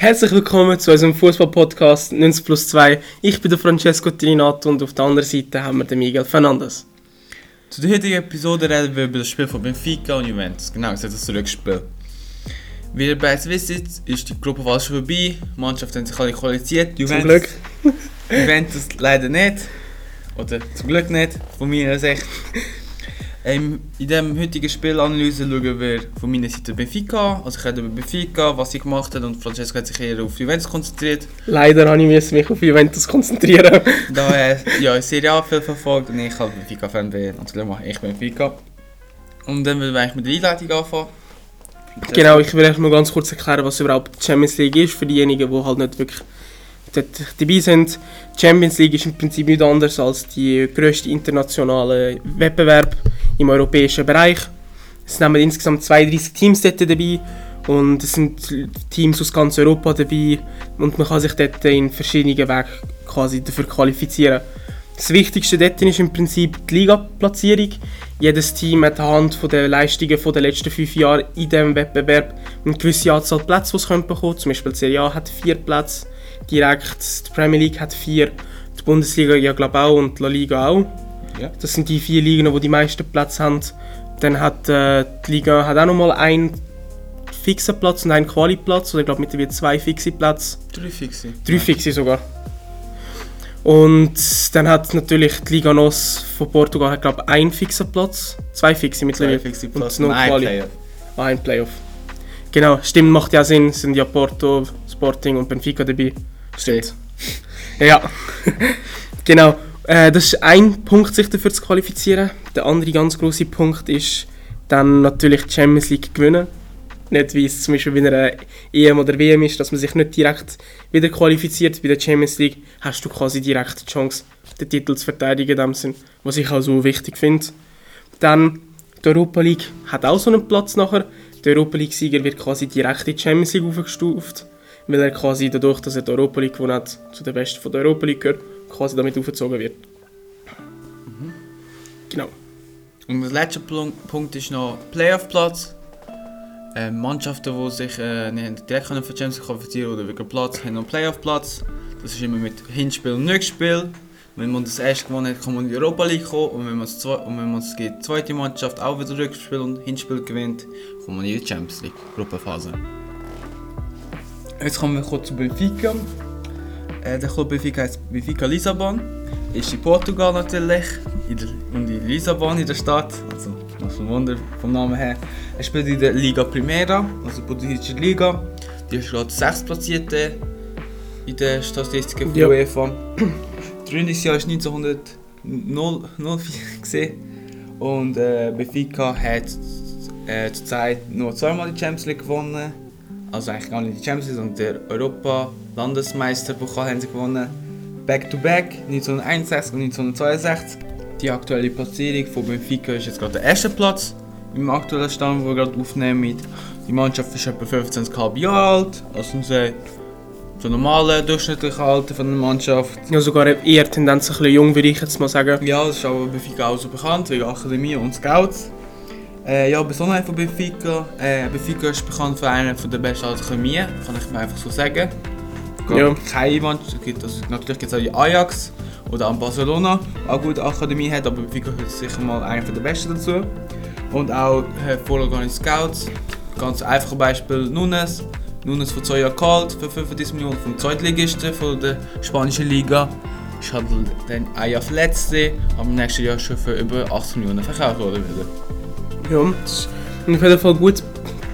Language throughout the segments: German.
Herzlich willkommen zu unserem Fußball-Podcast 90 plus 2. Ich bin der Francesco Trinato und auf der anderen Seite haben wir den Miguel Fernandes. Zu der heutigen Episode reden wir über das Spiel von Benfica und Juventus. Genau, gesagt das Rückspiel. Wie ihr bereits wisst, ist die Gruppe fast schon vorbei. Die Mannschaft hat sich alle qualifiziert. Zum Glück. Juventus leider nicht. Oder zum Glück nicht, von meiner Sicht. Ähm, in diesem heutigen Spielanalyse schauen wir von meiner Seite Benfica. Also ich rede über Benfica, was sie gemacht hat und Francesco hat sich eher auf Juventus konzentriert. Leider habe ich mich auf Juventus konzentrieren. da er ja, Serie A viel verfolgt und ich halt Benfica-Fan bin. Und dann mache ich Benfica. Und dann will ich mit der Einleitung anfangen. Genau, ich will euch mal ganz kurz erklären, was überhaupt die Champions League ist, für diejenigen, die halt nicht wirklich dabei sind. Die Champions League ist im Prinzip nichts anderes als die grösste internationale Wettbewerb im europäischen Bereich. Es sind insgesamt 32 Teams dort dabei und es sind Teams aus ganz Europa dabei und man kann sich dort in verschiedenen Wegen quasi dafür qualifizieren. Das Wichtigste dort ist im Prinzip die Liga-Platzierung. Jedes Team hat anhand der Leistungen der letzten fünf Jahre in diesem Wettbewerb eine gewisse Anzahl Plätze, die es bekommen Zum Beispiel die Serie A hat vier Plätze, direkt die Premier League hat vier, die Bundesliga ja glaube auch und die La Liga auch. Ja. Das sind die vier Ligen, die die meisten Plätze haben. Dann hat äh, die Liga hat auch nochmal einen fixen Platz und einen Quali-Platz. Oder ich glaube mittlerweile zwei fixe Plätze. Drei fixe. Drei fixe sogar. Und dann hat natürlich die Liga NOS von Portugal, hat, glaube einen fixen Platz. Zwei fixe mittlerweile. Zwei fixe Platz und, und ein Quali. Playoff. Ah, ein Playoff. Genau, stimmt, macht ja Sinn. Sind ja Porto, Sporting und Benfica dabei. Stimmt. ja. genau. Äh, das ist ein Punkt, sich dafür zu qualifizieren. Der andere ganz große Punkt ist dann natürlich die Champions League gewinnen. Nicht wie es zum Beispiel bei einer EM oder WM ist, dass man sich nicht direkt wieder qualifiziert. Bei der Champions League hast du quasi direkt die Chance, den Titel zu verteidigen, dem Sinn, was ich auch so wichtig finde. Dann die Europa League hat auch so einen Platz nachher. Der Europa League-Sieger wird quasi direkt in die Champions League aufgestuft, weil er quasi dadurch, dass er die Europa League gewonnen hat, zu den Besten von der Europa League gehört quasi damit aufgezogen wird. Mhm. Genau. Und der letzte Punkt ist noch Playoff-Platz. Äh, Mannschaften, die sich äh, nicht direkt für die Champions qualifizieren oder wegen Platz, haben noch Playoff-Platz. Das ist immer mit Hinspiel und Rückspiel. Wenn man das erste gewonnen hat, kann man in die Europa League kommen. Und wenn man, das, und wenn man die zweite Mannschaft auch wieder Rückspiel und Hinspiel gewinnt, kommt man in die Champions League Gruppenphase. Jetzt kommen wir kurz zu Benfica. Äh, der Club Benfica heißt Benfica Lissabon. Ist in Portugal natürlich. In der, und in Lissabon in der Stadt. Also, was ein Wunder vom Namen her. Er spielt in der Liga Primera, also portugiesische Liga. Die ist gerade sechstplatzierte in der Statistik von ja. UEFA. Das Gründungsjahr ist 1904 gesehen. Und äh, Benfica hat äh, zurzeit nur zweimal die Champions League gewonnen also eigentlich gar nicht die Champions League, sondern der Europa-Landesmeisterpokal haben sie gewonnen. Back-to-back, 1961 und 1962. Die aktuelle Platzierung von Benfica ist jetzt gerade der erste Platz im aktuellen Stand, den wir gerade aufnehmen. Die Mannschaft ist etwa 15,5 Jahre alt, also unser so normale durchschnittliche Alter von der Mannschaft. Ja, sogar eher Tendenz ein bisschen jung, würde ich jetzt mal sagen. Ja, das ist aber Benfica auch so bekannt, wegen Akademie und Scouts. Äh, ja, Besonderheit von Benfica. Äh, Benfica ist bekannt für eine der besten Akademien, kann ich mir einfach so sagen. Ja. Keine Mannschaft, also natürlich gibt es auch die Ajax oder auch Barcelona, auch eine gute Akademie hat, aber Benfica gehört sicher mal einer der besten dazu. Und auch äh, vollorganisierte Scouts. Ganz einfaches Beispiel Nunes. Nunes von zwei Jahren kalt für 35 Millionen vom Zweitligisten von der spanischen Liga. Ist halt dann ein Jahr verletzt, aber im nächsten Jahr schon für über 80 Millionen verkauft worden wieder. Ja, das ist auf jeden Fall gut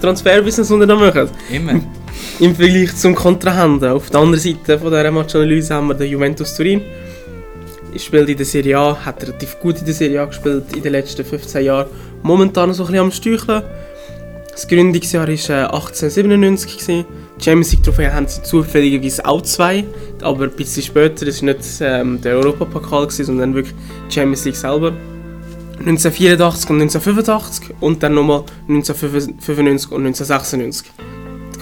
Transferbusiness, das ihr da macht. Immer. Im Vergleich zum Kontrahenten. Auf der anderen Seite von dieser Matchanalyse haben wir den Juventus Turin. Er spielt in der Serie A, hat relativ gut in der Serie A gespielt in den letzten 15 Jahren. Momentan so ein bisschen am Steucheln. Das Gründungsjahr war äh, 1897. Gewesen. Die Champions League Trophäe haben sie zufälligerweise auch zwei, aber ein bisschen später. Das war nicht ähm, der Europapokal, sondern wirklich die Champions League selber. 1984 und 1985 und dann nochmal 1995 und 1996.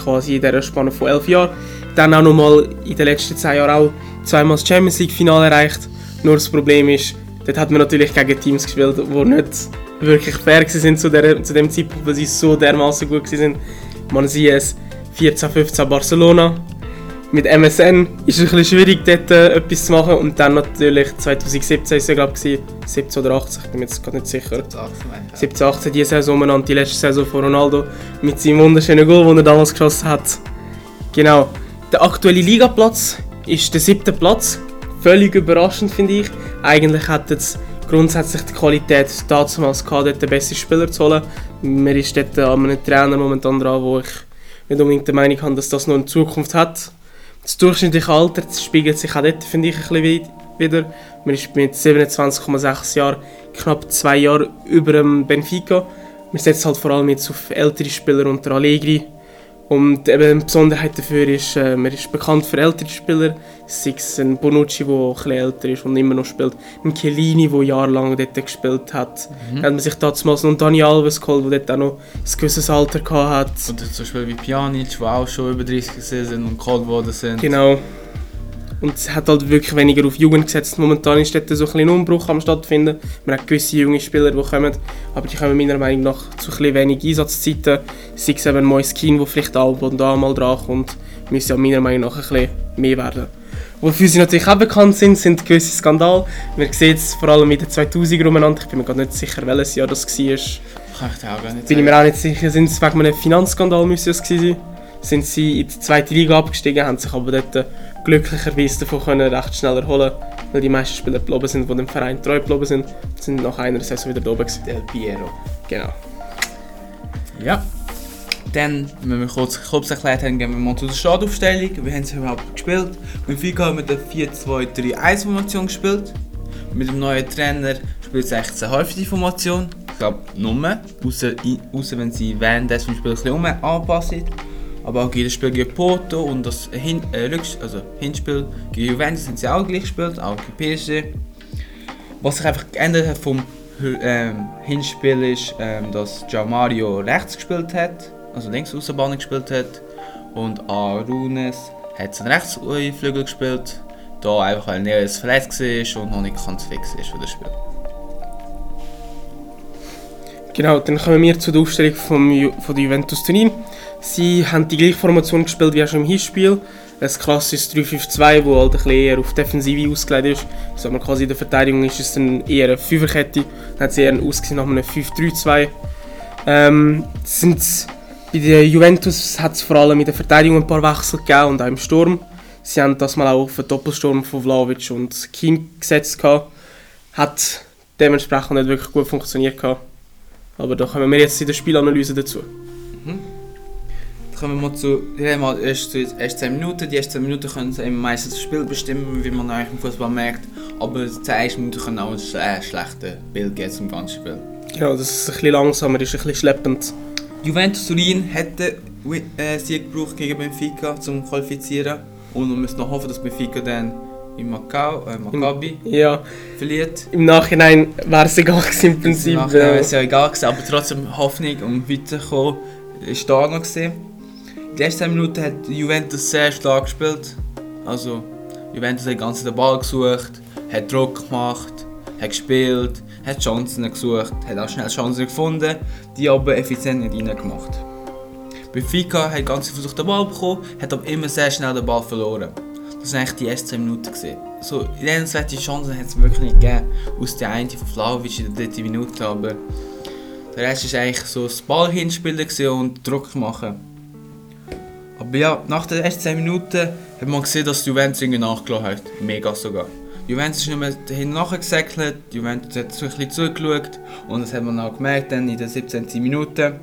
Quasi in dieser Spanne von elf Jahren. Dann auch nochmal in den letzten zehn Jahren auch zweimal das Champions League Finale erreicht. Nur das Problem ist, dort hat man natürlich gegen Teams gespielt, die nicht wirklich fair waren zu, der, zu dem Zeitpunkt, weil sie so dermaßen gut waren. Man sieht es 14-15 Barcelona, mit MSN ist es ein bisschen schwierig, dort äh, etwas zu machen. Und dann natürlich 2017 ist es, glaube ich, 17 oder 18, ich bin mir jetzt gerade nicht sicher. 17, 18, die Saison umeinander, die letzte Saison von Ronaldo mit seinem wunderschönen Goal, den er damals geschossen hat. Genau. Der aktuelle Ligaplatz ist der siebte Platz. Völlig überraschend, finde ich. Eigentlich hat jetzt grundsätzlich die Qualität damals gehabt, dort den besten Spieler zu holen. Man ist dort an einem Trainer momentan dran, wo ich nicht unbedingt der Meinung habe, dass das noch eine Zukunft hat. Das durchschnittliche Alter spiegelt sich auch dort, finde ich, ein bisschen wieder. Man ist mit 27,6 Jahren knapp zwei Jahre über dem Benfica. Man setzt halt vor allem jetzt auf ältere Spieler unter Allegri. Und eben eine Besonderheit dafür ist, äh, man ist bekannt für ältere Spieler. Sei es ein Bonucci, der etwas älter ist und immer noch spielt. Ein Chiellini, der jahrelang dort gespielt hat. Mhm. Hat man sich damals noch Dani Alves geholt, der dort auch noch ein gewisses Alter hatte. Oder zum Beispiel wie Pjanic, die auch schon über 30 sind und worden sind. Genau. Und es hat halt wirklich weniger auf Jugend gesetzt. Momentan ist dort so ein bisschen Umbruch am stattfinden. Man hat gewisse junge Spieler, die kommen, aber die kommen meiner Meinung nach zu ein wenig Einsatzzeiten. Sei es eben ein neues Skin, das vielleicht auch und da mal dran kommt, müsste ja meiner Meinung nach ein bisschen mehr werden. Wofür sie natürlich auch bekannt sind, sind gewisse Skandale. Man sieht es vor allem in den 2000er umeinander. Ich bin mir gar nicht sicher, welches Jahr das war. Kann ich dir auch gar nicht Bin ich mir auch nicht sicher. Sind es wegen einem Finanzskandal müsste es sein? Sind sie in die zweite Liga abgestiegen, haben sich aber dort glücklicherweise davon können recht schnell erholen weil die meisten Spieler geblieben sind, die dem Verein treu geblieben sind, sind nach einer Saison wieder oben gewesen. Del Piero. Genau. Ja. Dann, wenn wir kurz, kurz erklärt haben, gehen wir mal zu der Startaufstellung. Wie haben sie überhaupt gespielt? Mit FIFA haben wir der 4-2-3-1-Formation gespielt. Mit dem neuen Trainer spielt es eigentlich eine häufige Formation. Ich glaube, nur. Außer, außer wenn sie während des Spiels ein bisschen anpassen. Aber auch jedes Spiel gegen Porto und das Hin äh, also Hinspiel gegen Juventus haben sie auch gleich gespielt, auch gegen PSG. Was sich einfach geändert hat vom ähm, Hinspiel ist, ähm, dass Gianmario rechts gespielt hat, also links Außenbahn gespielt hat und Arunes hat den Rechtsflügel gespielt, da einfach weil Neres verletzt war und noch nicht ganz fix ist für das Spiel. Genau, dann kommen wir zu der Aufstellung vom, von der Juventus Turin. Sie haben die gleiche Formation gespielt wie auch schon im Hinspiel. Ein klassisches 3-5-2, das halt eher auf Defensive ausgelegt ist. Also man quasi in der Verteidigung ist es dann eher eine Fünferkette. Dann hat sie eher ausgesehen nach einem 5-3-2. Ähm, bei der Juventus hat es vor allem in der Verteidigung ein paar Wechsel gegeben und auch im Sturm. Sie haben das mal auch auf den Doppelsturm von Vlaovic und Kim gesetzt. Gehabt. Hat dementsprechend nicht wirklich gut funktioniert. Gehabt. Aber da kommen wir jetzt in der Spielanalyse dazu. Mhm kommen wir zu, ja, mal erst, erst 10 Minuten. Die ersten 10 Minuten können eben meistens das Spiel bestimmen, wie man eigentlich im Fußball merkt. Aber die 10 Minuten können auch ein äh, schlechtes Bild geben zum ganzen Spiel. Ja, das ist ein bisschen langsamer, ist ein bisschen schleppend. Juventus Turin hätte äh, Sieg gebraucht gegen Benfica zum Qualifizieren. Und wir müssen noch hoffen, dass Benfica dann in Macau, äh, Maccabi ja. verliert. Im Nachhinein wäre es egal gewesen, im Prinzip. Im Nachhinein wäre es ja egal gewesen, aber trotzdem Hoffnung und weiterkommen ist da noch gesehen. Die letzten 10 Minuten hat Juventus sehr stark gespielt. Also, Juventus hat den Ball gesucht, hat Druck gemacht, hat gespielt, hat Chancen gesucht, hat auch schnell Chancen gefunden, die aber effizient nicht reingemacht. Benfica hat ganz versucht den Ball bekommen, hat aber immer sehr schnell den Ball verloren. Das waren eigentlich die ersten 10 Minuten. Gewesen. So, nennenswerte Chancen hat es wirklich nicht gegeben. Aus der einen von Flauwitsch in der dritten Minute, aber der Rest war eigentlich so das Ball hinspielen und Druck machen. Aber ja, nach den ersten 10 Minuten hat man gesehen, dass Juventus irgendwie nachgelassen hat. Mega sogar. Juventus ist nicht mehr dahin nachgesäckelt, Juventus hat so ein bisschen zugeschaut und das hat man auch gemerkt dann in den 17. Minuten.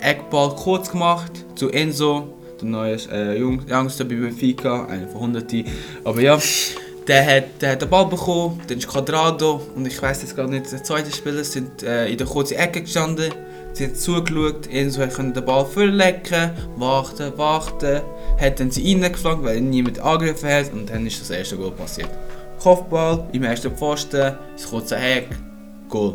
Eckball kurz gemacht zu Enzo, der neue äh, Youngster bei Benfica, einer von 100. Aber ja, der hat, der hat den Ball bekommen, dann ist Quadrado und ich weiß jetzt gar nicht, der zweite Spieler sind äh, in der kurzen Ecke gestanden Sie hat zugeschaut, Enzo konnte den Ball vorlecken, warten, warten. Hat dann sie reingeflankt, weil niemand angegriffen hat und dann ist das erste Goal passiert. Kopfball im ersten Pfosten, das kurze Heck, Goal.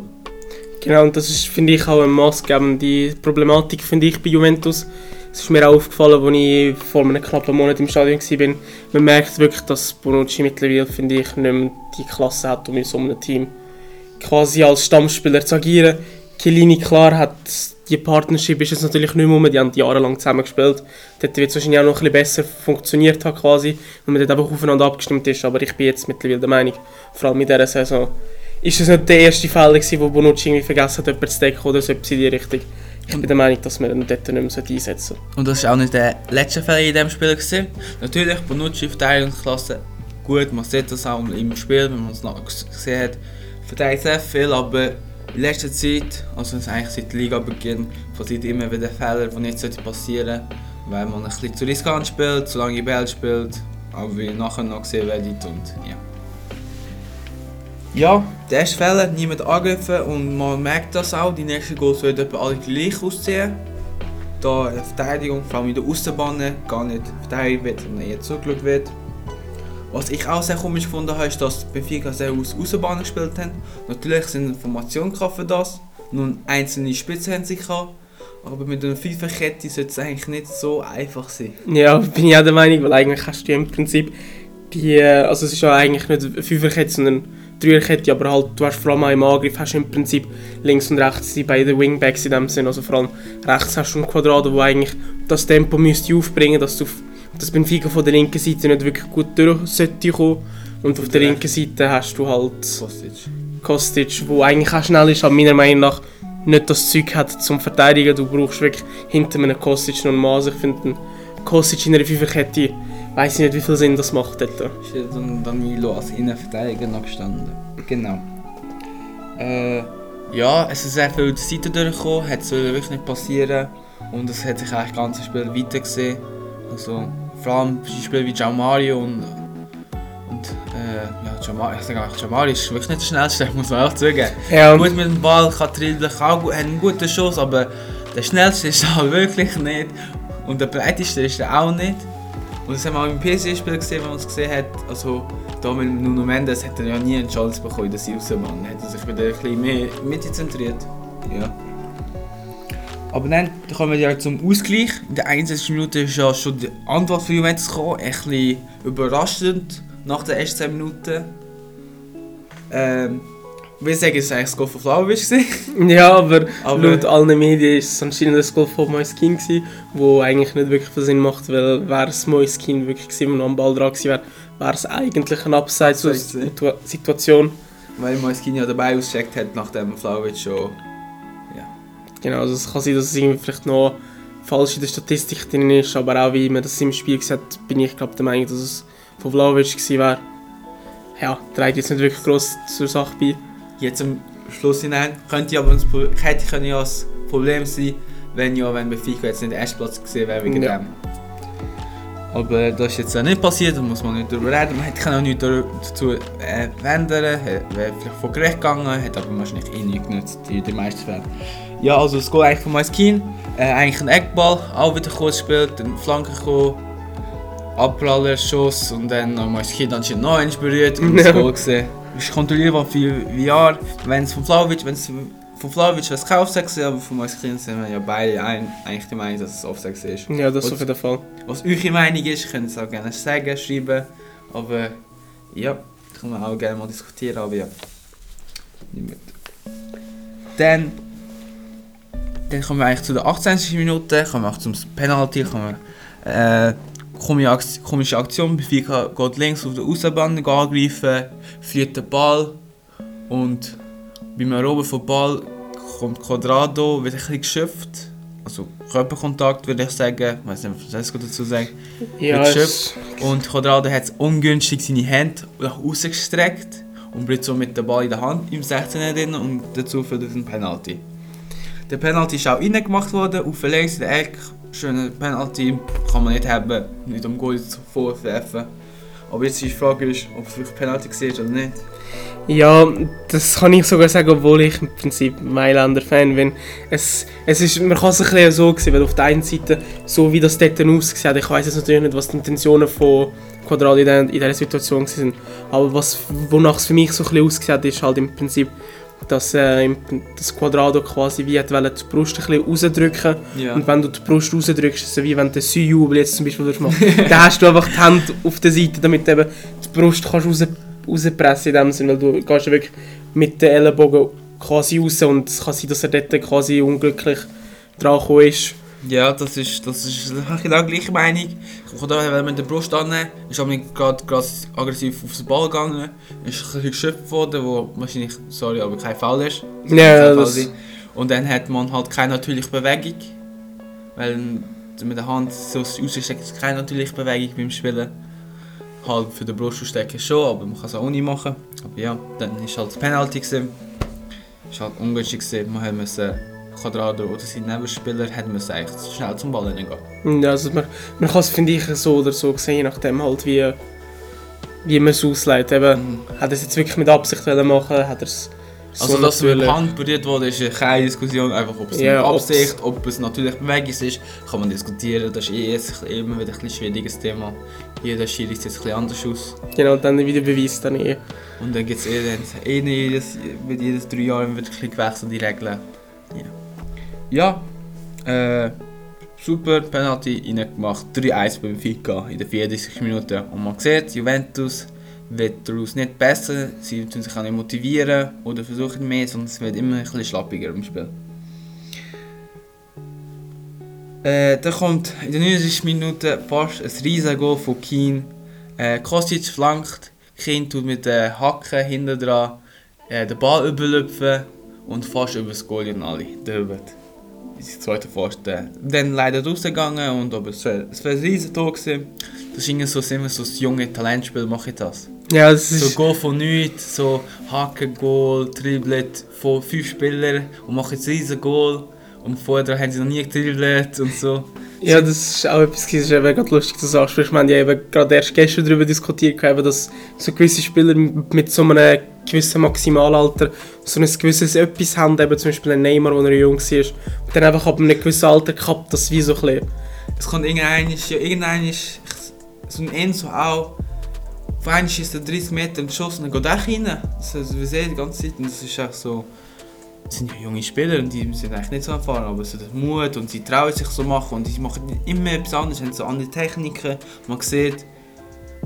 Genau, und das ist, finde ich, auch eine maßgebende Problematik finde ich, bei Juventus. Es ist mir auch aufgefallen, als ich vor einem knappen Monat im Stadion war. Man merkt wirklich, dass Bonucci mittlerweile, finde ich, nicht mehr die Klasse hat, um in so einem Team quasi als Stammspieler zu agieren. Chiellini klar hat die Partnership ist jetzt natürlich nicht mehr, die haben jahrelang zusammen gespielt. Dort wird es wahrscheinlich auch noch ein bisschen besser funktioniert haben quasi, weil man dort einfach aufeinander abgestimmt ist, aber ich bin jetzt mittlerweile der Meinung, vor allem in dieser Saison, ist es nicht der erste Fall gewesen, wo Bonucci irgendwie vergessen hat, jemanden zu decken oder so etwas in die Richtung. Ich bin der Meinung, dass man ihn dort nicht mehr einsetzen. Und das war auch nicht der letzte Fall in diesem Spiel. Gewesen. Natürlich, Bonucci Verteidigungsklasse gut, man sieht das auch im Spiel, wenn man es noch gesehen hat, verteidigt sehr viel, aber in letzter Zeit, also eigentlich seit Liga-Beginn, passiert immer wieder Fehler, die nicht passieren sollten, weil man ein bisschen zu riskant spielt, zu lange Ball spielt, aber wie nachher noch gesehen werdet und ja. Ja, der erste Fehler, niemand angegriffen und man merkt das auch, die nächsten Goals werden etwa alle gleich aussehen. Da die Verteidigung, vor allem in der Außenbahn, gar nicht verteidigt wird, sondern eher zugeschaut wird. Was ich auch sehr komisch habe, ist, dass Benfica sehr aus Außenbahn gespielt haben. Natürlich sind Informationen für das, nun einzelne Spitzen haben sie aber mit einer Fünferkette sollte es eigentlich nicht so einfach sein. Ja, bin ich auch der Meinung, weil eigentlich hast du im Prinzip die, also es ist ja eigentlich nicht eine Fünferkette, sondern eine Dreierkette, aber halt, du hast vor allem im Angriff hast im Prinzip links und rechts die beiden Wingbacks in dem Sinn, also vor allem rechts hast du einen Quadrado, wo eigentlich das Tempo müsste aufbringen, dass du dass Benfica von der linken Seite nicht wirklich gut durch sollte kommen. Und auf der linken Seite hast du halt Kostic, Kostic wo eigentlich auch schnell ist, aber meiner Meinung nach nicht das Zeug hat zum Verteidigen. Du brauchst wirklich hinter einem Kostic noch einen Maß. Ich finde, Kostic in einer Fünferkette, weiß ich nicht, wie viel Sinn das macht dort. Ist dann Danilo als Innenverteidiger noch gestanden. Genau. Äh, ja, es ist sehr viel die Seite durchgekommen, hat soll wirklich nicht passieren. Und es hat sich eigentlich das ganze Spiel weiter gesehen. Also, vor allem Spieler wie Gianmario und, und äh, ja, Gianmario, ich sage auch, Gianmario ist wirklich nicht der schnellste, muss man auch zugeben. Ja. Gut mit dem Ball, kann dribbeln, kann gut, hat einen guten Schuss, aber der schnellste ist er wirklich nicht. Und der breiteste ist er auch nicht. Und das haben wir auch im PSG-Spiel gesehen, wenn man es gesehen hat. Also, da mit Nuno Mendes hat er ja nie eine Chance bekommen der Außenbahn. Er hat sich wieder ein bisschen mehr mitzentriert. Ja. Aber dann kommen wir ja zum Ausgleich. In der 61. Minute ist ja schon die Antwort für Juventus gekommen. Ein bisschen überraschend nach den ersten 10 Minuten. Ähm, würde sagen, es war eigentlich das Goal von Flauwitsch. Ja, aber, aber laut allen Medien war es anscheinend das Goal von Moiskin, wo eigentlich nicht wirklich viel Sinn macht, weil wäre es Moiskin wirklich gewesen, wenn noch am Ball dran gewesen wäre, wäre es eigentlich eine Abseits-Situation. Weil Moiskin ja dabei ausgecheckt hat, nachdem Flauwitsch schon Genau, also es kann sein, dass es irgendwie vielleicht noch falsch in der Statistik drin ist, aber auch wie man das im Spiel hat, bin ich glaube der Meinung, dass es von Vlaovic gewesen wäre. Ja, trägt jetzt nicht wirklich groß zur Sache bei. Jetzt am Schluss hinein könnte aber ein, könnte ja das Problem sein, wenn ja, wenn Benfica jetzt nicht den ersten Platz gesehen wäre wegen ja. dem. Aber das ist jetzt auch nicht passiert, da muss man nicht darüber reden. Man kann auch nichts dazu äh, ändern, wäre vielleicht vor Gericht gegangen, hat aber wahrscheinlich eh nicht genutzt, die, die meisten Fälle. Ja, also das Goal eigentlich von Maiskin. Äh, eigentlich ein Eckball, auch wieder kurz gespielt, dann Flanke gekommen, Abpraller, Schuss und dann noch Maiskin anscheinend noch eins berührt und das Goal gesehen. Ich kontrolliere für VR, wenn es von Flavic, wenn es von Flavic was gekauft hat, aber von Maiskin sind wir ja beide ein, eigentlich die Meinung, dass es Offset ist. Ja, das ist auf jeden Fall. Was eure Meinung ist, könnt ihr es auch gerne sagen, schreiben, aber ja, das können wir auch gerne mal diskutieren, aber ja. Dann dann kommen wir eigentlich zu der 18. Minute, kommen wir auch zum Penalty, kommen wir, äh, komische Aktion, Benfica geht links auf der Außenbahn angreifen, verliert den Ball und beim Erobern vom Ball kommt Quadrado, wird ein bisschen geschöpft, also Körperkontakt würde ich sagen, ich weiß nicht, was ich dazu sagen, ja, geschöpft und Quadrado hat ungünstig seine Hände nach außen gestreckt und bleibt so mit dem Ball in der Hand im 16er drin und dazu führt es ein Penalty. Der Penalty ist auch reingemacht worden, auf links in der Ecke. Schöner Penalty, kann man nicht haben, nicht am Goal vorwerfen. Aber jetzt die Frage, ist, ob es wirklich Penalty war oder nicht. Ja, das kann ich sogar sagen, obwohl ich im Prinzip Mailänder Fan bin. Es, es ist, man kann es ein so sehen, weil auf der einen Seite, so wie das dort ausgesehen hat, ich weiß jetzt natürlich nicht, was die Intentionen von Quadrado in, in dieser Situation waren, aber was, wonach es für mich so ein bisschen ausgesehen hat, ist halt im Prinzip dass äh, das Quadrado quasi wie die Brust ein bisschen rausdrücken ja. und wenn du die Brust rausdrückst, so wie wenn du den jubel jetzt zum Beispiel machst, dann hast du einfach die Hände auf der Seite, damit du eben die Brust kannst raus, rauspressen in dem Sinne, weil du gehst ja wirklich mit den Ellenbogen quasi raus und es kann sein, dass er dort quasi unglücklich dran ist. Ja, das ist, das ist genau gleiche Meinung. Ich kann da mit der Brust annehmen, ist aber gerade aggressiv auf den Ball gegangen, ist ein bisschen geschöpft worden, wo wahrscheinlich, sorry, aber kein Fall ist. Es kann Ja, Fall das- sein. Und dann hat man halt keine natürliche Bewegung, weil mit der Hand so ausstecken ist keine natürliche Bewegung beim Spielen. Halt für den Brust ausstecken schon, aber man kann es auch nicht machen. Aber ja, dann ist halt das Penalty gewesen. Ist halt ungünstig gewesen, man Quadrado oder sein Nebenspieler hat müssen eigentlich schnell zum Ball gehen. Ja, Also man, man kann es, finde ich, so oder so sehen, je nachdem halt, wie, wie man es auslegt. Eben, hat er es jetzt wirklich mit Absicht wollen machen, hat er es so Also, dass natürlich- der Hand berührt wurde, ist keine Diskussion. Einfach, ob es Ja, mit ob's- Absicht, ob es natürlich Bewegung ist, kann man diskutieren. Das ist eh jetzt immer wieder ein bisschen schwieriges Thema. Jeder Schiri sieht ein bisschen anders aus. Genau, und dann wieder Beweis dann eh. Und dann gibt es eh, eh nicht jedes, mit jedes drei Jahren wird ein bisschen gewechselt, die Regeln. Ja. Ja, äh, super Penalty reingemacht. 3-1 beim Benfica in den 34 Minuten. Und man sieht, Juventus wird daraus nicht besser. Sie tun sich auch nicht motivieren oder versuchen mehr, sondern es wird immer ein bisschen schlappiger im Spiel. Äh, dann kommt in den 69 Minuten fast ein riesiges Goal von Keen. Äh, Kostic flankt, Keen tut mit den Hacken hinten dran äh, den Ball überlüpfen und fast über das Goal und alle drüber. Das zweite Pfosten. Dann leider rausgegangen und aber es war ein riesen Tor. gewesen. Das ist irgendwie so, immer so das junge Talentspiel, mache ich das. Ja, das So ist... Goal von nichts, so Haken, Goal, Dribblet von fünf Spielern und machen jetzt riesen Goal. Und vorher haben sie noch nie gedribbelt und so. Ja, das ist auch etwas, das ist eben gerade lustig, dass du sagst. Wir haben ja eben gerade erst gestern darüber diskutiert, dass so gewisse Spieler mit mit so einem gewissen Maximalalter so ein gewisses Etwas haben, eben zum Beispiel ein Neymar, der er jung war, und dann einfach ab einem gewissen Alter kappt das wie so ein bisschen. Es kommt irgendein, ja, irgendein so ein Enzo auch. Auf einmal ist er 30 Meter im Schuss und dann geht er rein. Das, also, wir sehen die ganze Zeit und das ist echt so. Das sind ja junge Spieler und die sind eigentlich nicht so erfahren, aber so der Mut und sie trauen sich so machen und die machen immer etwas anderes, haben so andere Techniken. Man sieht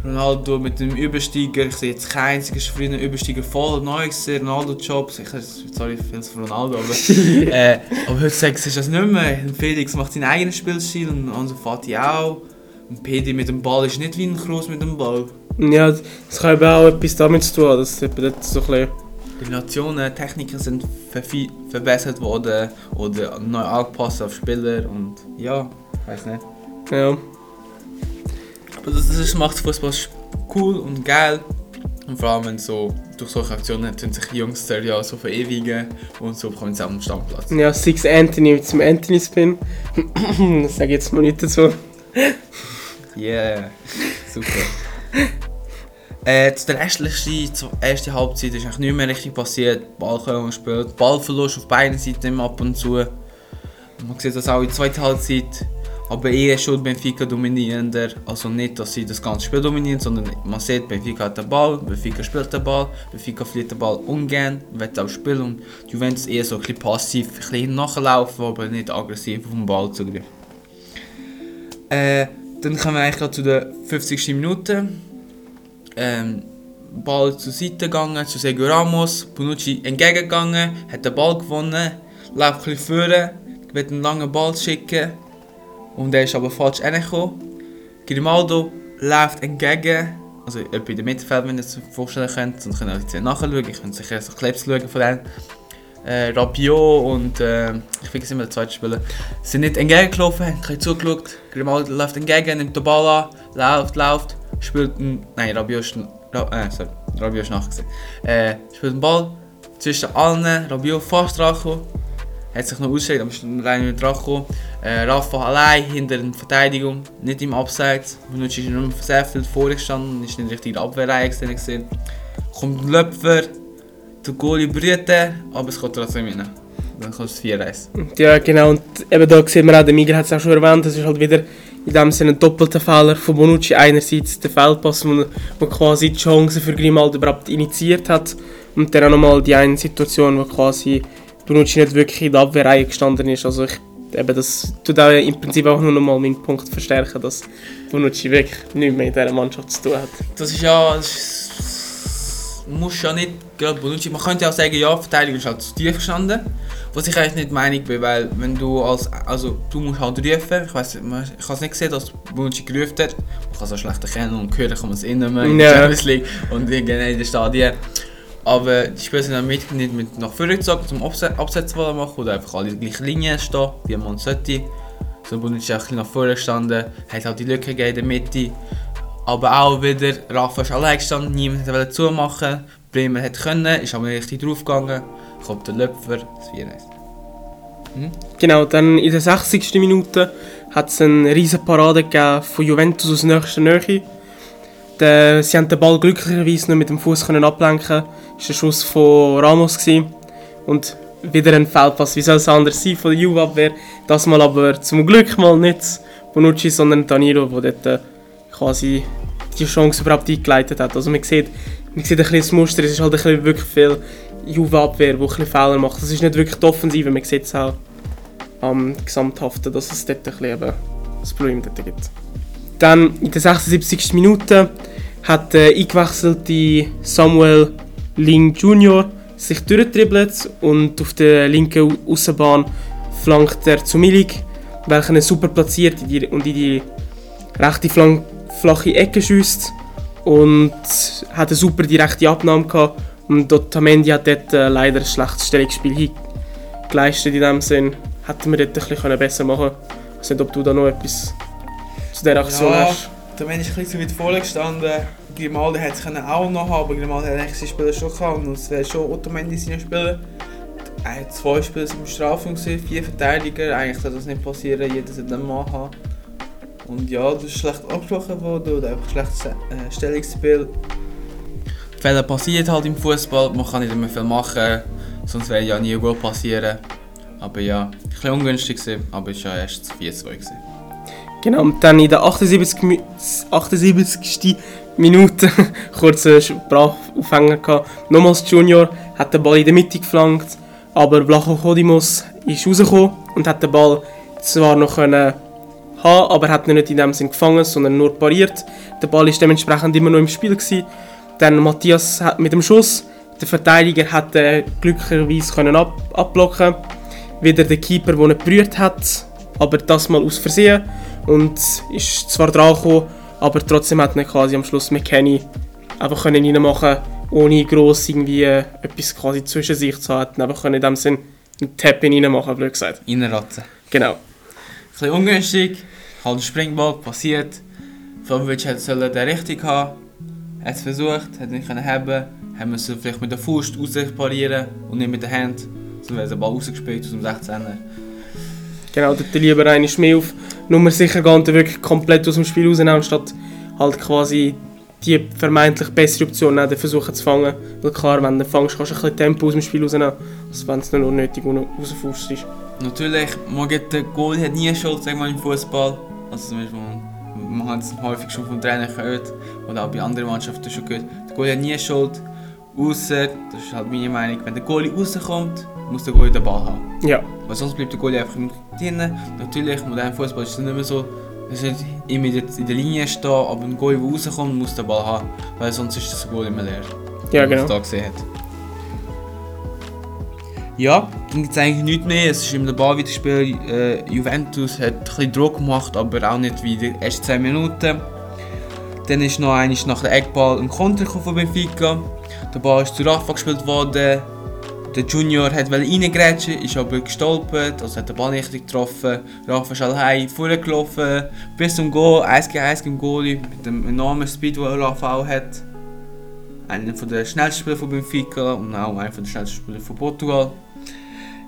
Ronaldo mit dem Übersteiger, ich sehe jetzt keinen einzigen früheren Übersteiger voll neu gesehen, Ronaldo-Jobs, ich sorry viel von Ronaldo, aber, äh, aber heutzutage ist das nicht mehr. Felix macht seinen eigenen Spielstil und Ansu Fati auch. Und Pedi mit dem Ball ist nicht wie ein Kroos mit dem Ball. Ja, das kann eben auch etwas damit zu tun, dass eben dort so ein bisschen... Kombinationen, Techniken sind verbessert worden oder neu angepasst auf Spieler und ja, weiß nicht. Ja. Das, das macht Fußball cool und geil. Und vor allem wenn so durch solche Aktionen tun sich die Jungs der ja so verewigen und so kommen sie am Stammplatz. Ja, Six Anthony mit dem Anthony-Spin. das sage ich jetzt mal nicht dazu. Yeah, super. äh, zu der zur ersten Halbzeit ist eigentlich nicht mehr richtig passiert. Ball gespielt, Ballverlust auf beiden Seiten immer ab und zu. Man sieht das auch in der zweiten Halbzeit. Aber eher schon Benfica dominierender. Also nicht, dass sie das ganze Spiel dominieren, sondern man sieht, Benfica hat den Ball, Benfica spielt den Ball, Benfica verliert den Ball ungern, wird auch spielen und Juventus eher so ein bisschen passiv, ein bisschen nachlaufen, aber nicht aggressiv auf den Ball zugreifen. Äh, dann kommen wir eigentlich zu der 50. Minute. Ähm, Ball zur Seite gegangen, zu Sergio Ramos. Bonucci entgegengegangen, hat den Ball gewonnen, läuft ein bisschen vorne, wird einen langen Ball schicken. Und er ist aber falsch reingekommen. Grimaldo läuft entgegen. Also etwa in der Mittelfeld, wenn ihr es euch vorstellen könnt. Sonst könnt ihr auch nachschauen. Ich könnte sicher so Clips schauen von denen. Äh, Rabiot und äh, ich vergesse immer den zweiten Spieler. Sind nicht entgegengelaufen, haben keinen zugeschaut. Grimaldo läuft entgegen, nimmt den Ball an, läuft, läuft, spielt einen... Nein, Rabiot ist... Ra äh, sorry, Rabiot ist nachgesehen. Äh, spielt den Ball zwischen allen, Rabiot fast dran gekommen. Hat sich noch ausgestellt, aber ist leider nicht dran gekommen. Äh, Rafa allein hinter der Verteidigung, nicht im Abseits. Bonucci ist nur sehr viel vorgestanden, ist nicht richtig in der Abwehrreihe gesehen. Kommt ein Löpfer, der Goalie berührt er, aber es kommt trotzdem rein. Dann kommt es 4-1. Ja, genau. Und eben da sieht man auch, der Miguel hat es auch schon erwähnt, das ist halt wieder in dem Sinne ein doppelter Fehler von Bonucci. Einerseits der Feldpass, wo, wo quasi die Chance für Grimaldo überhaupt initiiert hat. Und dann auch nochmal die eine Situation, wo quasi Bonucci nicht wirklich in der Abwehrreihe gestanden ist. Also ich, eben das tut auch im Prinzip auch nur nochmal meinen Punkt verstärken, dass Bonucci wirklich nichts mehr in dieser Mannschaft zu tun hat. Das ist ja. Das muss ja nicht gerade Bonucci. Man könnte ja auch sagen, ja, Verteidigung ist halt zu tief gestanden. Was ich eigentlich nicht meinig bin, weil wenn du als, also du musst halt rufen, ich weiß, ich habe es nicht gesehen, dass Bonucci gerufen hat. Man kann es auch schlecht erkennen und hören kann man es innen in der. Champions League und in den Stadien. Aber die Spieler sind mit, nicht mit nach vorne gezogen, Abse- Absetzen wollen machen oder einfach alle in der gleichen Linie stehen, wie man sollte. So Bonucci ist auch ein bisschen nach vorne gestanden, hat halt die Lücke gegeben in der Mitte. Aber auch wieder, Rafa ist allein gestanden, niemand wollte zumachen. Bremer hat können, ist aber nicht richtig draufgegangen. Kommt der Löpfer, das wird nice. Genau, dann in der 60. Minute hat es eine riesen Parade von Juventus aus nächster Nähe. Der, sie haben den Ball glücklicherweise nur mit dem Fuß ablenken. Das war der Schuss von Ramos. Gewesen. Und wieder ein Feldpass. Wie soll es anders sein von der Juve-Abwehr? Das mal aber zum Glück mal nicht Bonucci, sondern Danilo, der dort äh, quasi die Chance überhaupt eingeleitet hat. Also man sieht, man sieht ein bisschen das Muster, es ist halt ein bisschen wirklich viel Juve-Abwehr, die ein bisschen Fehler macht. Das ist nicht wirklich die Offensive, man sieht es auch am Gesamthaften, dass es dort ein bisschen das Problem dort gibt. Dann in der 76. Minute hat der eingewechselte Samuel Ling Jr. sich durchgedribbelt und auf der linken Außenbahn flankt er zu Milik, welcher super platziert und in die rechte flank, flache Ecke schießt und hat eine super direkte Abnahme gehabt und Otamendi hat dort äh, leider ein schlechtes Stellungsspiel geleistet in dem Sinn. Hätten wir dort ein bisschen besser machen können. Ich weiß nicht, ob du da noch etwas zu dieser Aktion Ja. hast. Der Mensch ist ein bisschen zu weit vorne gestanden. Grimaldi hätte es auch noch haben, aber Grimaldi hat seine Spieler schon gehabt und es wäre schon Ottomendi seine Spieler. Er hat zwei Spieler im Strafraum gesehen, vier Verteidiger. Eigentlich sollte das nicht passieren, jeder sollte einen Mann haben. Und ja, das ist schlecht angesprochen worden oder einfach schlechtes äh, Stellungsspiel. Fehler passiert halt im Fußball, man kann nicht mehr viel machen, sonst wäre ja nie Goal passieren. Aber ja, ein bisschen ungünstig gewesen, aber es war ja erst das 4-2 gewesen. Genau, und dann in der 78. Mi- 78. Minute kurzer Sprachaufhänger gehabt. Nochmals Junior hat den Ball in der Mitte geflankt, aber Vlacho Kodimos ist rausgekommen und hat den Ball zwar noch können haben, aber hat ihn nicht in dem Sinn gefangen, sondern nur pariert. Der Ball ist dementsprechend immer noch im Spiel gewesen. Dann Matthias hat mit dem Schuss, der Verteidiger hat äh, glücklicherweise können ab abblocken. Wieder der Keeper, der ihn berührt hat, aber das mal aus Versehen und ist zwar dran gekommen, aber trotzdem hat ihn quasi am Schluss McKenny einfach können reinmachen, ohne gross irgendwie äh, etwas quasi zwischen sich zu haben, Hat einfach können in dem Sinn einen Tap in reinmachen, blöd gesagt. Reinratzen. Genau. Ein bisschen ungünstig, halt Springball, passiert. Vlahovic hätte sollen den richtig haben. Er hat es versucht, hat nicht können haben. Haben wir vielleicht mit der Faust parieren und nicht mit der Hand. Sonst wäre der Ball rausgespielt aus dem 16er. Genau, dort lieber einmal mehr auf Nummer sicher gehen und den wirklich komplett aus dem Spiel rausnehmen, anstatt halt quasi die vermeintlich bessere Option den versuchen zu fangen. Weil klar, wenn du fängst, kannst du ein bisschen Tempo aus dem Spiel rausnehmen, als wenn es nicht nur nötig rausfuhrst ist. Natürlich, man geht, der Goal hat nie Schuld sagen wir, im Fußball. Also zum Beispiel, man, hat es häufig schon vom Trainer gehört oder auch bei anderen Mannschaften schon gehört. Der Goalie hat nie Schuld. Außer, das ist halt meine Meinung, wenn der Goalie rauskommt, muss der Goalie den Ball haben. Ja, Weil sonst bleibt der Goalie einfach drinnen. Natürlich, im modernen Fußball ist es nicht mehr so. Er sollte immer in der- in der Linie stehen, aber ein Goalie, der rauskommt, muss den Ball haben. Weil sonst ist das Goal immer leer. ja genau. da gesehen hat. Ja, gibt es eigentlich nichts mehr. Es ist im Ballweiterspiel. Äh, Juventus hat ein bisschen Druck gemacht, aber auch nicht wie die ersten 10 Minuten. Dann ist noch einmal nach dem Eckball ein Konter von Benfica. Ball ist zu Rafa gespielt worden. Der Junior hat reingrätschen, ist aber gestolpert, also hat den Ball nicht getroffen. Rafa ist allein vorgelaufen, bis zum Goal, 1 gegen 1 gegen Goalie, mit dem enormen Speed, den Rafa auch hat. Einer der schnellsten Spieler von Benfica und auch einer der schnellsten Spieler von Portugal.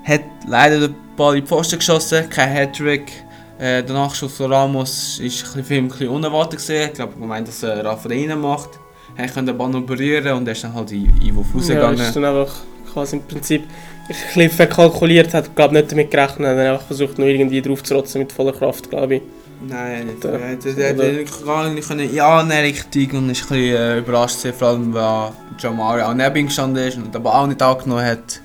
Hat leider den Ball in die Pfosten geschossen, kein Hattrick. Äh, der Nachschuss von Ramos ist ein bisschen, ein bisschen unerwartet gesehen. Ich glaube, man meint, dass äh, Rafa den kann den Ball noch berühren und er ist dann halt in Ivo Fuß Ja, ist dann einfach quasi im Prinzip ein bisschen verkalkuliert, hat glaube nicht damit gerechnet, hat einfach versucht nur irgendwie drauf zu rotzen mit voller Kraft, glaube ich. Nein, nicht. Er hat er hat gar nicht können ja in eine Richtung und ist ein bisschen äh, überrascht vor allem weil Jamari auch neben ihm gestanden ist und aber auch nicht angenommen hat.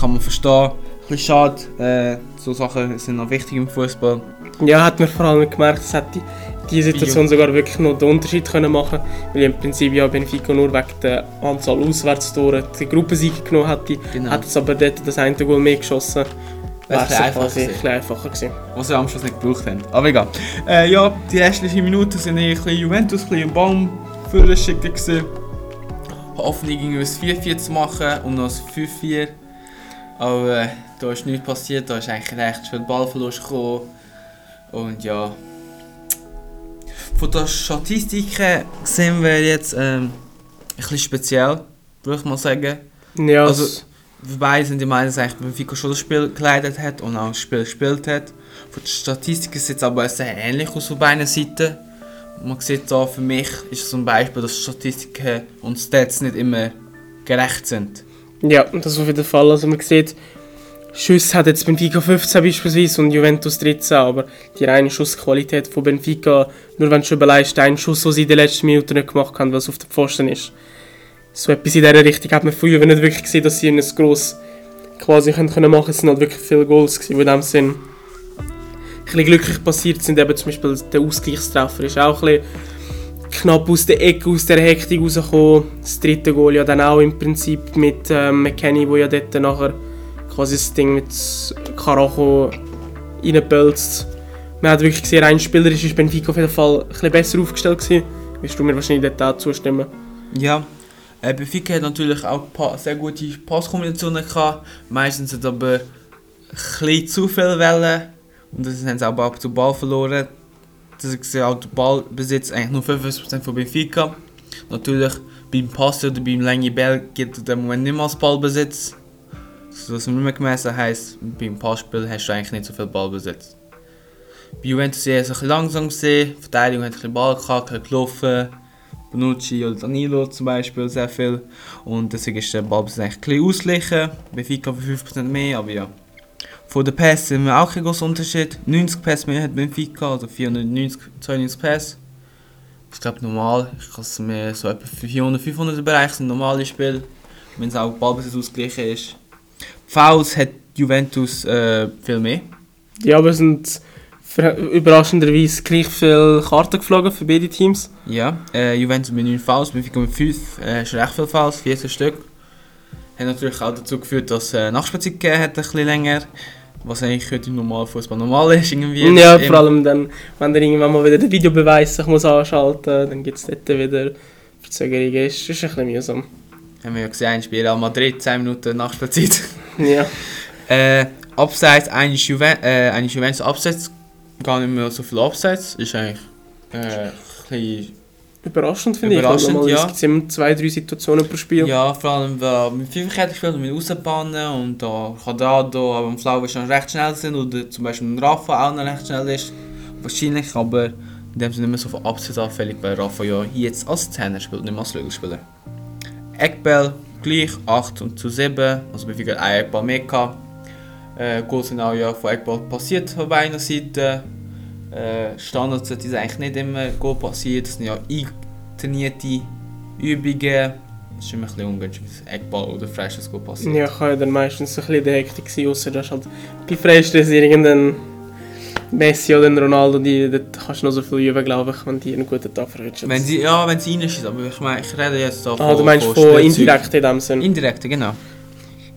Kann man verstehen. Ein bisschen schade. Äh, so Sachen sind noch wichtig im Fußball. Ja, hat man vor allem gemerkt, es hat die, diese Situation sogar wirklich noch den Unterschied können machen weil im Prinzip ja Benfica nur wegen der Anzahl Auswärtstore die Gruppensieg genommen hätte, Genau. hat es aber dort das eine Goal mehr geschossen. Wäre es es quasi ein bisschen einfacher gewesen. Was wir am Schluss nicht gebraucht haben. Aber egal. Äh, ja, die restlichen Minuten sind ein bisschen Juventus, ein bisschen Baum Schicken gewesen. Hoffnung irgendwie ein 4-4 zu machen und noch ein 5-4. Aber äh, da ist nichts passiert, da ist eigentlich recht viel Ballverlust gekommen. Und ja. Von den Statistiken sehen wir jetzt ähm, ein bisschen speziell, würde ich mal sagen. Ja, Also- es- Wobei sind die Meinung, dass eigentlich Benfica schon das Spiel geleitet hat und auch das Spiel gespielt hat. Von den Statistiken sieht es aber sehr ähnlich aus von beiden Seiten. Man sieht da für mich ist zum Beispiel, dass Statistiken und Stats nicht immer gerecht sind. ja, das ist auf jeden Fall. Also man sieht, Schüsse hat jetzt Benfica 15 beispielsweise und Juventus 13, aber die reine Schussqualität von Benfica, nur wenn du überlegst, einen Schuss, den sie in den letzten Minuten nicht gemacht haben, was auf der Pfosten ist. So etwas in dieser Richtung hat man Juve nicht wirklich gesehen, dass sie ein gross quasi können können. Es sind halt wirklich viele Goals gewesen, die in dem Sinn ein bisschen glücklich passiert sind. Eben zum Beispiel der Ausgleichstreffer ist auch ein bisschen knapp aus der Ecke, aus der Hektik rausgekommen. Das dritte Goal ja dann auch im Prinzip mit ähm, McKenny, wo ja dort nachher quasi das Ding mit Karacho reinpölzt. Man hat wirklich gesehen, rein spielerisch ist Benfica auf jeden Fall ein bisschen besser aufgestellt gewesen. Wirst du mir wahrscheinlich dort auch zustimmen? Ja, äh, Benfica hat natürlich auch sehr gute Passkombinationen gehabt. Meistens hat aber ein bisschen zu viel Wellen und das haben sie aber ab zu Ball verloren. Das ist auch der Ballbesitz eigentlich nur 55% von Benfica. Natürlich beim Pass oder beim langen Ball gibt es im Moment nicht mehr als Ballbesitz. Wir nicht mehr gemessen heisst, beim Passspiel hast du eigentlich nicht so viel Ballbesitz. Bei Juventus eher so ein bisschen langsam die Verteidigung hat ein bisschen Ball gehabt, gelaufen. Bonucci oder Danilo zum Beispiel sehr viel. Und deswegen ist der eigentlich ein bisschen ausgeglichen. Benfica für 5% mehr, aber ja. Von den Pässen sind wir auch kein großer Unterschied. 90 Pässe mehr hat Benfica, also 490, 92 Pässe. Ich glaube normal, ich kann es mir so etwa 400, 500 Bereich sind normale Spiele, wenn es auch Ballbesitz ausgeglichen ist. Fouls hat Juventus äh, viel mehr. Ja, aber es sind überraschenderweise gleich viele Karten geflogen für beide Teams. Ja, äh, Juventus mit 9 Fouls, Benfica mit 5, äh, ist recht viele Fouls, 14 Stück. Hat natürlich auch dazu geführt, dass äh, Nachspielzeit gegeben hat, ein bisschen länger. Was eigentlich heute im normalen Fußball normal ist, irgendwie. ja, vor allem dann, wenn der irgendwann mal wieder den Videobeweis sich muss anschalten muss, dann gibt es dort wieder Verzögerungen. Ist, ist ein bisschen mühsam. Haben wir ja gesehen, ein Spiel Real Madrid, 10 Minuten Nachspielzeit. Ja. äh, Abseits, eigentlich Juven äh, eigentlich Juventus Abseits, gar nicht mehr so viel Abseits. Ist eigentlich äh, ein Überraschend finde ich. Überraschend, ja. gibt es immer zwei, drei Situationen pro Spiel. Ja, vor allem weil mit Fünferkette gespielt und mit Außenbahnen und da Quadrado, aber im Flau schon recht schnell sind oder zum Beispiel ein Rafa auch noch recht schnell ist. Wahrscheinlich, aber in dem Sinne nicht mehr so viel Absatz anfällig, weil Rafa ja jetzt als Zehner spielt, nicht mehr als Flügelspieler. Eckball gleich 8 und zu 7, also bei viel ein Eckball mehr gehabt. Äh, Goals sind auch ja von Eckball passiert von beiden Seiten. Äh, Standards ist eigentlich nicht immer Goal passiert, das sind ja eintrainierte Übungen. Es ist immer ein bisschen ungünstig, wenn Eckball oder freies Goal passiert. Ja, kann ja dann meistens ein bisschen der Hektik sein, außer dass halt bei Freistößen irgendein Messi oder Ronaldo, die, dort kannst du noch so viel üben, glaube ich, wenn die einen guten Tag verwünschen. Wenn sie, ja, wenn sie reinschießen, aber ich meine, ich rede jetzt da ah, du meinst von, Spielzeug. indirekt in dem Sinn? Indirekte, genau.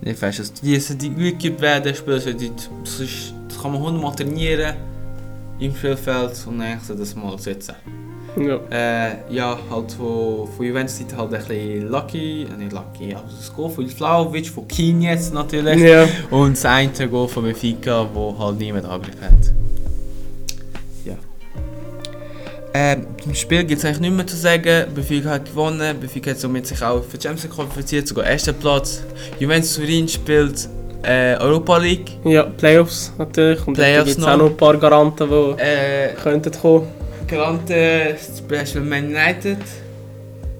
Nicht fest, die, die geübt werden, Spieler, die, das, kann man hundertmal trainieren im Spielfeld und eigentlich so das mal setzen. Ja. Äh, ja, halt von, von Juventus Seite halt ein bisschen lucky, äh, nicht lucky, aber das Goal von Vlaovic, von Keane jetzt natürlich. ja. Und das eine Goal von Benfica, wo halt niemand angegriffen hat. Ähm, Im Spiel gibt es eigentlich nichts mehr zu sagen. Benfica hat gewonnen. Benfica hat somit sich auch für die Champions League qualifiziert, sogar erster Platz. Juventus Turin spielt äh, Europa League. ja, Playoffs natürlich. Und Playoffs da gibt es auch noch ein paar Garanten, die Äh, könnten kommen. Garanten Special Man United.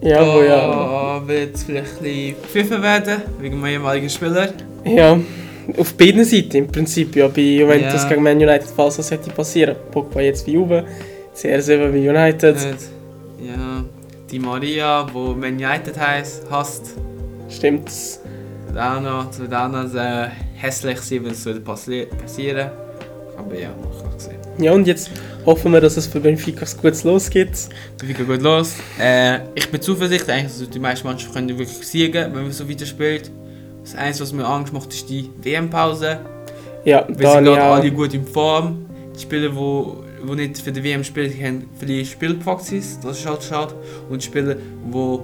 Ja, wo ja. Da wird es vielleicht ein bisschen gepfiffen werden, wegen meinem ehemaligen Spieler. Ja, auf beiden Seiten im Prinzip. Ja, bei Juventus Ja. gegen Man United, falls das hätte passieren. Pogba jetzt bei Juve, CR7 bei United. Äh, ja, die Maria, wo Man United heisst, hasst. Stimmt's? noch, es wird auch noch sehr hässlich sein, wenn es würde passi passieren. Aber ja, habe gesehen. Ja, und jetzt hoffen wir, dass es für Benfica gutes losgeht. Benfica gut los. Äh, ich bin zuversichtlich, eigentlich, dass die meisten Mannschaften können wirklich siegen, wenn wir so weiterspielen. Das Einzige, was mir Angst macht, ist die WM-Pause. Ja, Wir sind gerade alle gut in Form. Die Spieler, die wo, wo nicht für die WM spielen, die haben viele Spielpraxis. Das ist halt schade. Und die Spieler, die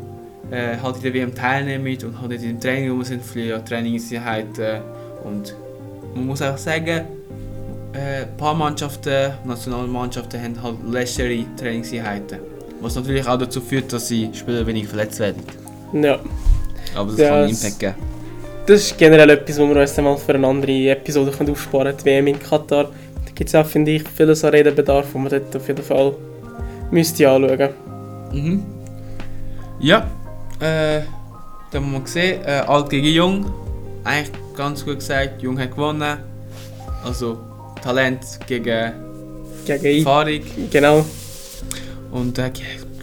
äh, halt in der WM teilnehmen und halt nicht im Training rum sind, verlieren ja Trainingseinheiten. Und man muss einfach sagen, äh, ein paar Mannschaften, Nationalmannschaften haben halt lästere Trainingseinheiten. Was natürlich auch dazu führt, dass die Spieler weniger verletzt werden. Ja, Aber das Ja, kann einen Impact geben. das ist generell etwas, wo wir uns dann mal für eine andere Episode aufsparen können. Die WM in Katar. Gibt es auch, finde ich, vieles an Redebedarf, wo man dort auf jeden Fall müsste anschauen. Mhm. Ja, äh, da haben wir gesehen, äh, alt gegen jung. Eigentlich ganz gut gesagt, jung hat gewonnen. Also Talent gegen Gegen. Erfahrung. Genau. Und äh,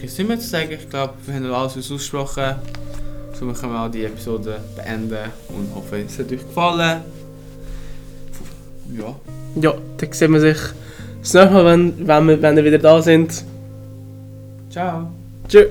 soll man zu sagen? Ich glaube, wir haben alles ausgesprochen. So können wir auch die Episode beenden und hoffe, es hat euch gefallen. Ja. Ja, dann sehen wir sich das nächste Mal, wenn, wenn, wir, wenn wir wieder da sind. Ciao. Tschüss.